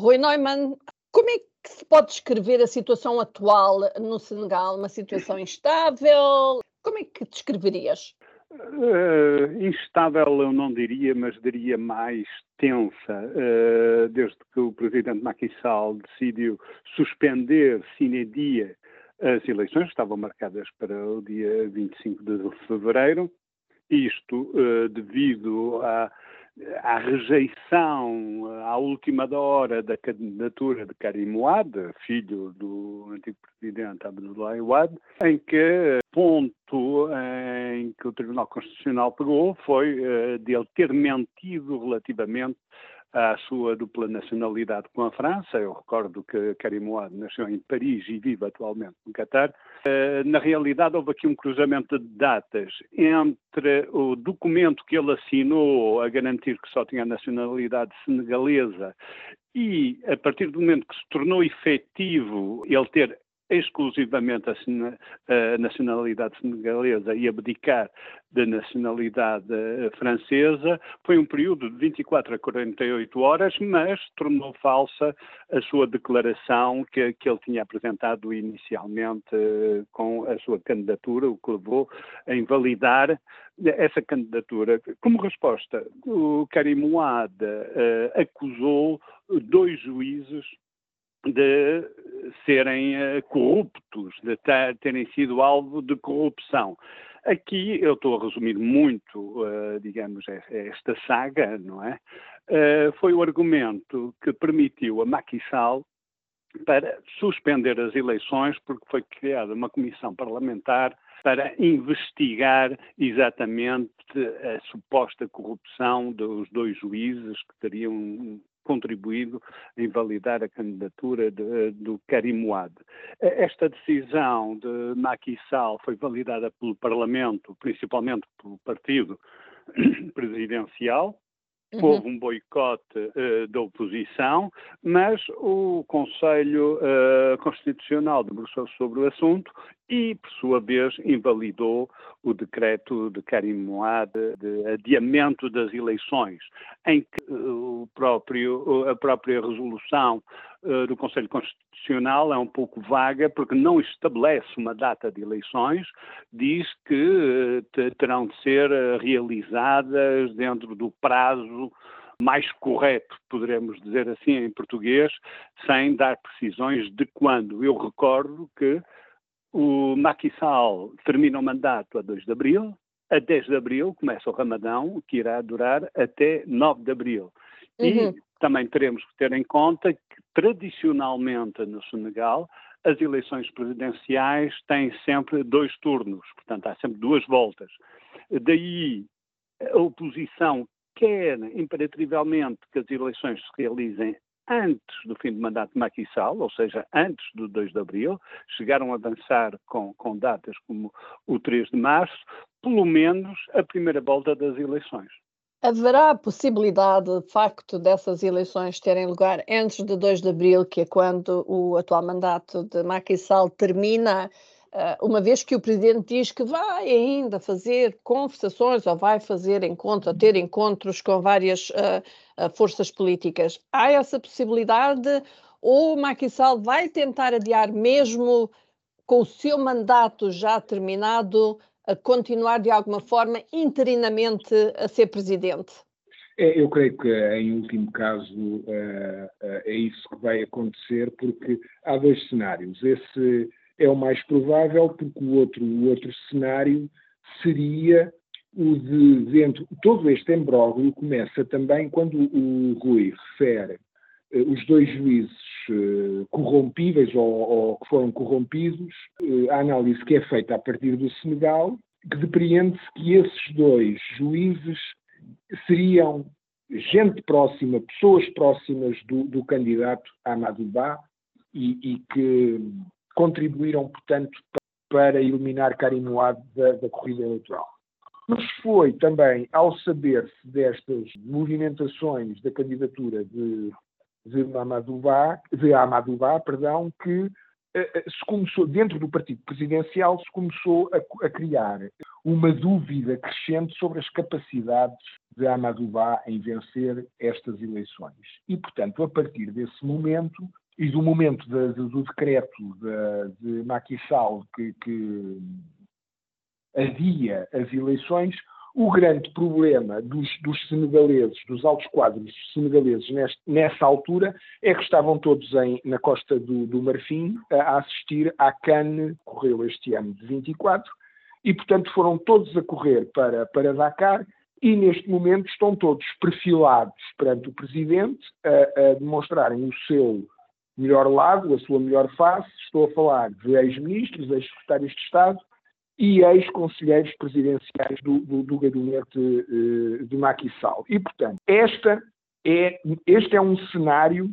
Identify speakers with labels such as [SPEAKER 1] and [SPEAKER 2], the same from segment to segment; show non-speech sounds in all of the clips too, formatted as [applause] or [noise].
[SPEAKER 1] Rui Neumann, como é que se pode descrever a situação atual no Senegal? Uma situação instável? Como é que descreverias?
[SPEAKER 2] Uh, instável eu não diria, mas diria mais tensa, uh, desde que o presidente Macky Sall decidiu suspender sine dia as eleições, estavam marcadas para o dia 25 de fevereiro, isto uh, devido a à rejeição última hora da candidatura de Karim Ouad, filho do antigo presidente Abdoulaye Ouad, em que ponto em que o Tribunal Constitucional pegou foi uh, de ele ter mentido relativamente à sua dupla nacionalidade com a França. Eu recordo que Karim Ouad nasceu em Paris e vive atualmente no Catar. Eh, na realidade, houve aqui um cruzamento de datas entre o documento que ele assinou a garantir que só tinha a nacionalidade senegalesa e, a partir do momento que se tornou efetivo ele ter exclusivamente a, nacionalidade senegalesa e abdicar da nacionalidade eh, francesa. Foi um período de 24 a 48 horas, mas tornou falsa a sua declaração que, que ele tinha apresentado inicialmente eh, com a sua candidatura, o que levou a invalidar essa candidatura. Como resposta, o Karim Ouad uh, acusou dois juízes de serem uh, corruptos, de terem sido alvo de corrupção. Aqui eu estou a resumir muito, uh, digamos, esta saga, não é? Uh, foi o argumento que permitiu a Macky Sall para suspender as eleições, porque foi criada uma comissão parlamentar para investigar exatamente a suposta corrupção dos dois juízes que teriam contribuído a invalidar a candidatura do Karim Ouad. Esta decisão de Macky Sall foi validada pelo Parlamento, principalmente pelo partido [clears throat] presidencial, Uhum. Houve um boicote uh, da oposição, mas o Conselho uh, Constitucional debruçou-se sobre o assunto e, por sua vez, invalidou o decreto de Karim Moad de adiamento das eleições, em que o próprio, a própria resolução uh, do Conselho Constitucional é um pouco vaga, porque não estabelece uma data de eleições, diz que uh, terão de ser realizadas dentro do prazo mais correto, poderemos dizer assim em português, sem dar precisões de quando. Eu recordo que o Macky termina o mandato a 2 de abril, a 10 de abril começa o Ramadão, que irá durar até 9 de abril. Uhum. E também teremos que ter em conta que, tradicionalmente, no Senegal, as eleições presidenciais têm sempre dois turnos, portanto, há sempre duas voltas. Daí, a oposição quer imperativamente que as eleições se realizem antes do fim do mandato de Macky Sall, ou seja, antes do 2 de abril, chegaram a avançar com, com datas como o 3 de março, pelo menos a primeira volta das eleições.
[SPEAKER 1] Haverá possibilidade, de facto, dessas eleições terem lugar antes de 2 de abril, que é quando o atual mandato de Macky Sall termina, ah, uma vez que o presidente diz que vai ainda fazer conversações ou vai fazer encontros, ter encontros com várias uh, uh, forças políticas, há essa possibilidade ou Macky Sall vai tentar adiar mesmo com o seu mandato já terminado, a continuar de alguma forma interinamente a ser presidente?
[SPEAKER 3] É, eu creio que, em último caso, uh, uh, é isso que vai acontecer, porque há dois cenários. Esse é o mais provável, porque o outro, o outro cenário seria o de dentro. Todo este embróglio começa também quando o Rui refere eh, os dois juízes eh, corrompíveis ou, ou, que foram corrompidos, eh, a análise que é feita a partir do Senegal, que depreende-se que esses dois juízes seriam gente próxima, pessoas próximas do, do candidato Amadou Ba e, e que contribuíram, portanto, para eliminar Karim da, da corrida eleitoral. Mas foi também ao saber-se destas movimentações da candidatura de, de, Amadouba, perdão, que eh, eh, se começou, dentro do partido presidencial, se começou a, a, criar uma dúvida crescente sobre as capacidades de Amadouba em vencer estas eleições. E, portanto, a partir desse momento e do momento de, de, do decreto de, de Sall que, que adia as eleições, o grande problema dos, dos, senegaleses, dos altos quadros senegaleses neste, nessa altura, é que estavam todos em, na costa do, do Marfim a assistir à CAN, correu este ano de 24, e portanto foram todos a correr para, para Dakar e neste momento estão todos perfilados perante o Presidente a, a demonstrarem o seu melhor lado, a sua melhor face. Estou a falar de ex-ministros, ex-secretários de Estado, e ex-conselheiros presidenciais do, do, do gabinete uh, de Macky Sall. E, portanto, esta é, este é um cenário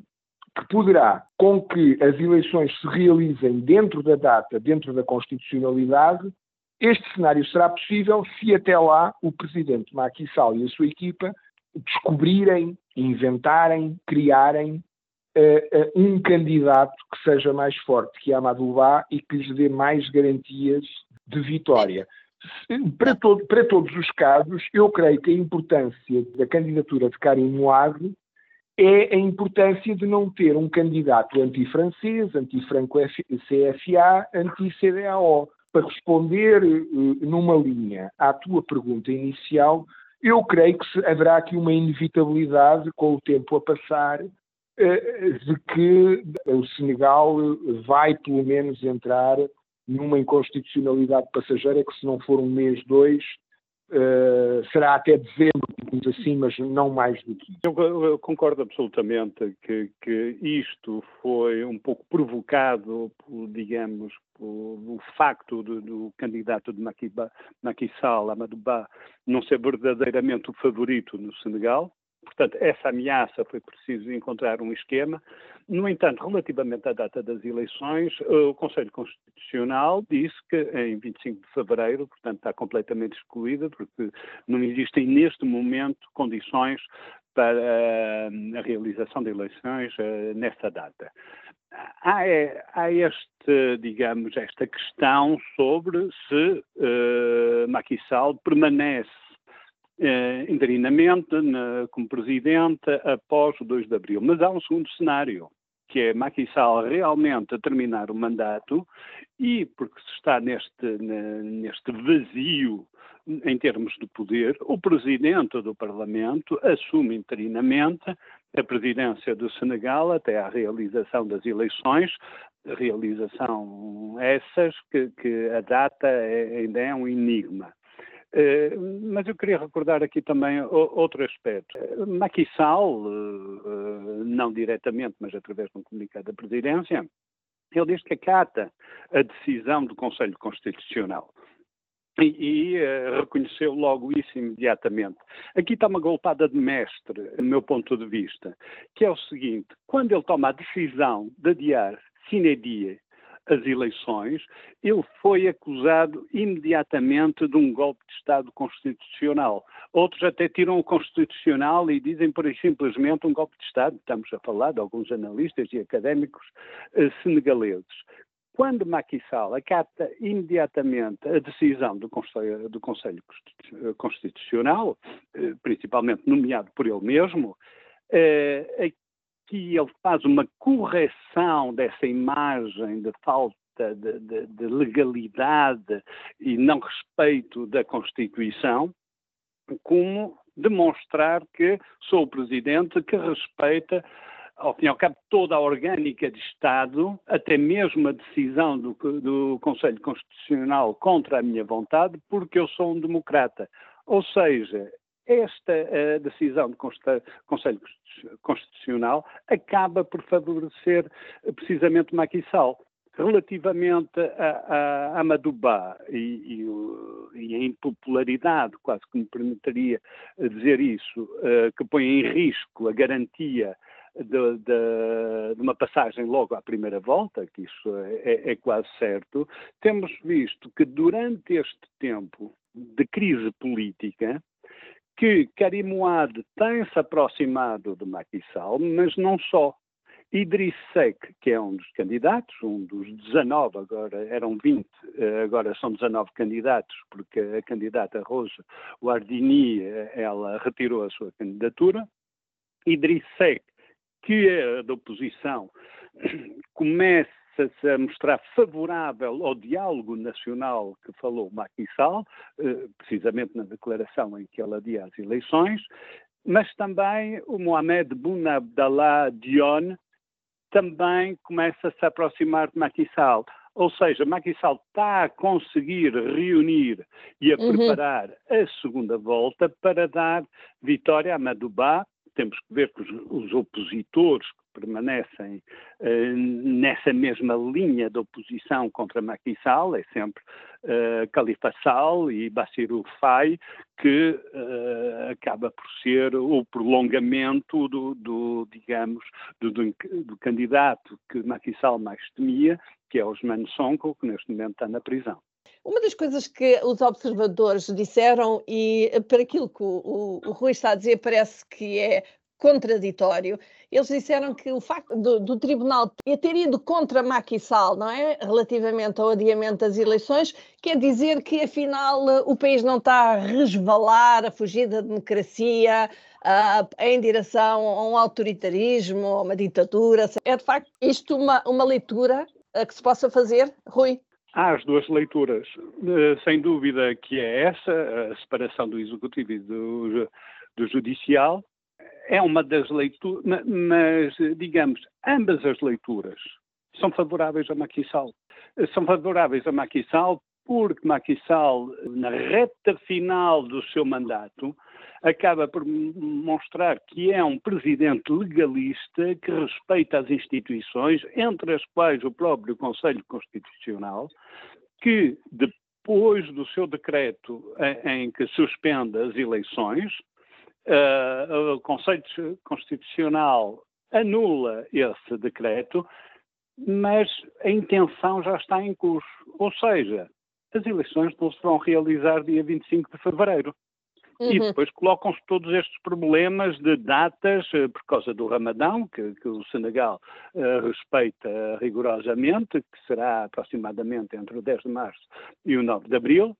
[SPEAKER 3] que poderá, com que as eleições se realizem dentro da data, dentro da constitucionalidade, este cenário será possível se até lá o presidente Macky Sall e a sua equipa descobrirem, inventarem, criarem uh, uh, um candidato que seja mais forte que Amadou Ba e que lhes dê mais garantias de vitória. Para, todo, para, todos os casos, eu creio que a importância da candidatura de Karim Moave é a importância de não ter um candidato anti-francês, anti-franco-CFA, anti-CDAO. Para responder uh, numa linha à tua pergunta inicial, eu creio que haverá aqui uma inevitabilidade com o tempo a passar uh, de que o Senegal vai pelo menos entrar numa inconstitucionalidade passageira que se não for um mês, dois, uh, será até dezembro, digamos assim, mas não mais do que isso.
[SPEAKER 2] Eu, eu concordo absolutamente que, que, isto foi um pouco provocado, por, digamos, pelo facto do, do candidato de Macky Sall, Amadouba, não ser verdadeiramente o favorito no Senegal, Portanto, essa ameaça foi preciso encontrar um esquema. No entanto, relativamente à data das eleições, o Conselho Constitucional disse que em 25 de fevereiro, portanto, está completamente excluída, porque não existem neste momento condições para eh, a realização de eleições eh, nessa data. Há, há, este, digamos, esta questão sobre se uh, permanece eh, interinamente na, como presidente após o 2 de abril. Mas há um segundo cenário, que é Macky Sall realmente a terminar o mandato e, porque se está neste, neste vazio em termos de poder, o presidente do Parlamento assume interinamente a presidência do Senegal até à realização das eleições, realização essas que, que a data é, ainda é um enigma. Eh, mas eu queria recordar aqui também outro aspecto. Eh, Sall, eh, não diretamente, mas através de um comunicado da Presidência, ele diz que acata a decisão do Conselho Constitucional. E, e uh, reconheceu logo isso imediatamente. Aqui está uma golpada de mestre, do meu ponto de vista, que é o seguinte: quando ele toma a decisão de adiar sine die as eleições, ele foi acusado imediatamente de um golpe de Estado constitucional. Outros até tiram o constitucional e dizem, por aí simplesmente, um golpe de Estado. Estamos a falar de alguns analistas e académicos eh, senegaleses. Quando Macky Sall acata imediatamente a decisão do Conselho, do Conselho Constitucional, eh, principalmente nomeado por ele mesmo, eh, que ele faz uma correção dessa imagem de falta de, de, de, legalidade e não respeito da Constituição, como demonstrar que sou o presidente que respeita, ao fim e ao cabo, toda a orgânica de Estado, até mesmo a decisão do, do Conselho Constitucional contra a minha vontade, porque eu sou um democrata. Ou seja, esta uh, decisão do Conselho Constitucional acaba por favorecer uh, precisamente Sall. Relativamente a, a, a Madubá e, e, e, a impopularidade, quase que me permitiria dizer isso, uh, que põe em risco a garantia de, de, de, uma passagem logo à primeira volta, que isso é, é, quase certo, temos visto que durante este tempo de crise política, que Karim Ouad tem se aproximado de Macky Sall, mas não só. Idriss Seck, que é um dos candidatos, um dos 19, agora eram 20, eh, agora são 19 candidatos, porque a candidata Rosa Wardini, eh, ela retirou a sua candidatura. Idriss Seck, que é da oposição, [clears throat] começa se a mostrar favorável ao diálogo nacional que falou Macky Sall, eh, precisamente na declaração em que ele adia as eleições, mas também o Mohamed Boun Abdallah Dione também começa a se aproximar de Macky Sall. Ou seja, Macky Sall está a conseguir reunir e a uhum. preparar a segunda volta para dar vitória a Madubá. Temos que ver que os, os opositores permanecem uh, nessa mesma linha de oposição contra Macky Sall, é sempre uh, Khalifa Sall e Bassirou Faye, que uh, acaba por ser o prolongamento do, do digamos, do, do, do, candidato que Macky Sall mais temia, que é Osman Sonko, que neste momento está na prisão.
[SPEAKER 1] Uma das coisas que os observadores disseram, e para aquilo que o, o, o Rui está a dizer, parece que é contraditório. Eles disseram que o facto do, do tribunal ter ido contra Macky Sall, não é? Relativamente ao adiamento das eleições, quer dizer que afinal o país não está a resvalar, a fugir da democracia, uh, em direção a um autoritarismo, a uma ditadura. É de facto isto uma, uma leitura uh, que se possa fazer, Rui?
[SPEAKER 2] Há as duas leituras. Uh, sem dúvida que é essa, a separação do executivo e do, do judicial, é uma das leituras, mas, digamos, ambas as leituras são favoráveis a Maquissal. São favoráveis a Maquissal porque Maquissal, na reta final do seu mandato, acaba por mostrar que é um presidente legalista que respeita as instituições, entre as quais o próprio Conselho Constitucional, que depois do seu decreto em que suspende as eleições, uh, o Conselho Constitucional anula esse decreto, mas a intenção já está em curso. Ou seja, as eleições não se vão realizar dia 25 de fevereiro. Uhum. E depois colocam-se todos estes problemas de datas uh, por causa do Ramadão, que, que o Senegal uh, respeita rigorosamente, que será aproximadamente entre o 10 de março e o 9 de abril,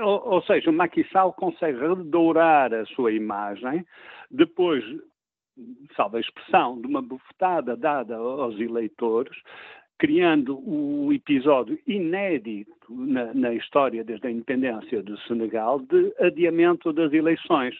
[SPEAKER 2] ou, ou seja, o Sall consegue redourar a sua imagem depois, salvo a expressão, de uma bufetada dada aos eleitores, criando o episódio inédito na, na, história desde a independência do Senegal de adiamento das eleições.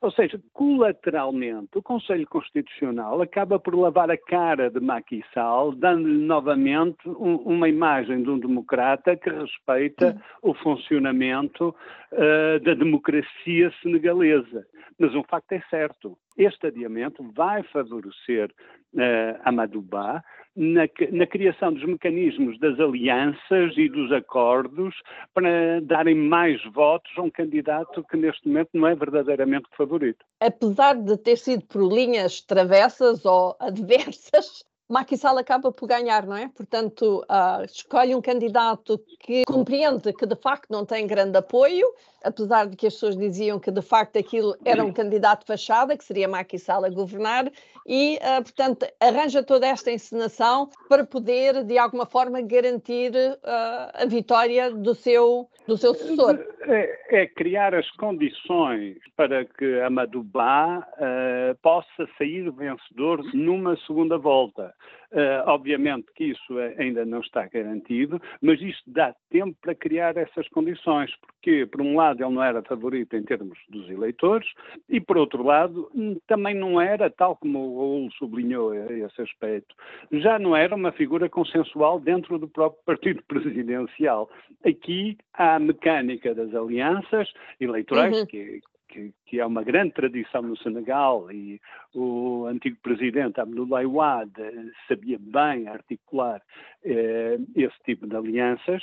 [SPEAKER 2] Eh, ou seja, colateralmente, o Conselho Constitucional acaba por lavar a cara de Macky Sall, dando-lhe novamente um, uma imagem de um democrata que respeita o funcionamento uh, da democracia senegalesa. Mas um facto é certo: este adiamento vai favorecer uh, Amadou Ba na, na, criação dos mecanismos das alianças e dos acordos para darem mais votos a um candidato que neste momento não é verdadeiramente favorito.
[SPEAKER 1] Apesar de ter sido por linhas travessas ou adversas, Macky Sall acaba por ganhar, não é? Portanto, uh, escolhe um candidato que compreende que de facto não tem grande apoio, apesar de que as pessoas diziam que de facto aquilo era um candidato fachada, que seria Macky Sall a governar, e, uh, portanto, arranja toda esta encenação para poder, de alguma forma, garantir uh, a vitória do seu, do seu sucessor.
[SPEAKER 2] É, é criar as condições para que Amadou Ba possa sair vencedor numa segunda volta. Uh, obviamente que isso é, ainda não está garantido, mas isto dá tempo para criar essas condições, porque, por um lado, ele não era favorito em termos dos eleitores, e, por outro lado, hum, também não era, tal como o Raul sublinhou esse aspecto, já não era uma figura consensual dentro do próprio partido [laughs] presidencial. Aqui há a mecânica das alianças eleitorais, uhum. que, que, que, é uma grande tradição no Senegal e o antigo presidente Abdoulaye Wade sabia bem articular eh, esse tipo de alianças,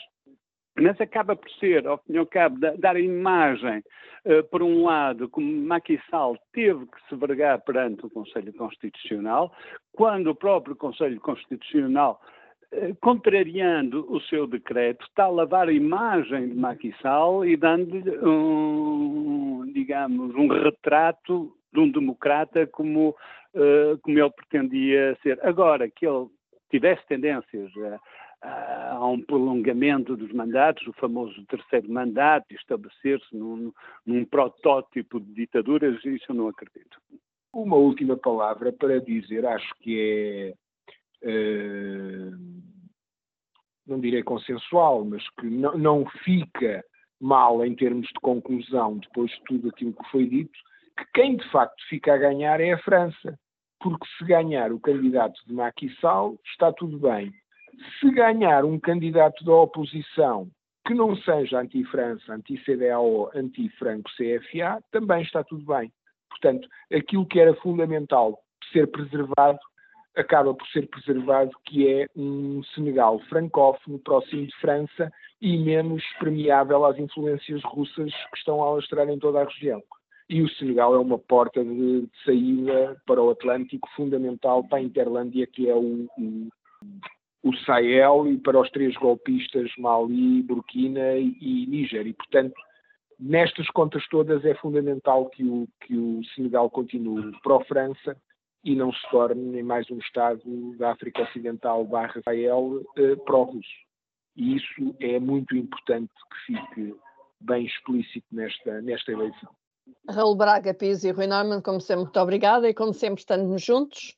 [SPEAKER 2] mas acaba por ser, ao fim e ao cabo, dar a imagem, eh, por um lado, como Macky Sall teve que se vergar perante o Conselho Constitucional, quando o próprio Conselho Constitucional eh, contrariando o seu decreto, está a lavar a imagem de Macky e dando-lhe um, digamos, um retrato de um democrata como, uh, como ele pretendia ser. Agora, que ele tivesse tendências a, a um prolongamento dos mandatos, o famoso terceiro mandato, estabelecer-se num, num protótipo de ditaduras, isso eu não acredito.
[SPEAKER 3] Uma última palavra para dizer, acho que é. Uh, não direi consensual, mas que não, não fica mal em termos de conclusão, depois de tudo aquilo que foi dito, que quem de facto fica a ganhar é a França. Porque se ganhar o candidato de Macky Sall, está tudo bem. Se ganhar um candidato da oposição que não seja anti-França, anti-CDAO, anti-Franco-CFA, também está tudo bem. Portanto, aquilo que era fundamental ser preservado acaba por ser preservado, que é um Senegal francófono, próximo de França e menos permeável às influências russas que estão a alastrar em toda a região. E o Senegal é uma porta de, de saída para o Atlântico fundamental para a Interlândia, que é o, o, o Sahel, e para os três golpistas Mali, Burkina e, Níger. E, portanto, nestas contas todas é fundamental que o, que o Senegal continue pró-França e não se torne mais um Estado da África Ocidental barra Israel eh, pró-russo. E isso é muito importante que fique bem explícito nesta, nesta eleição.
[SPEAKER 1] Raul Braga, Pizzi e Rui Norman, como sempre, muito obrigada e como sempre estamos juntos.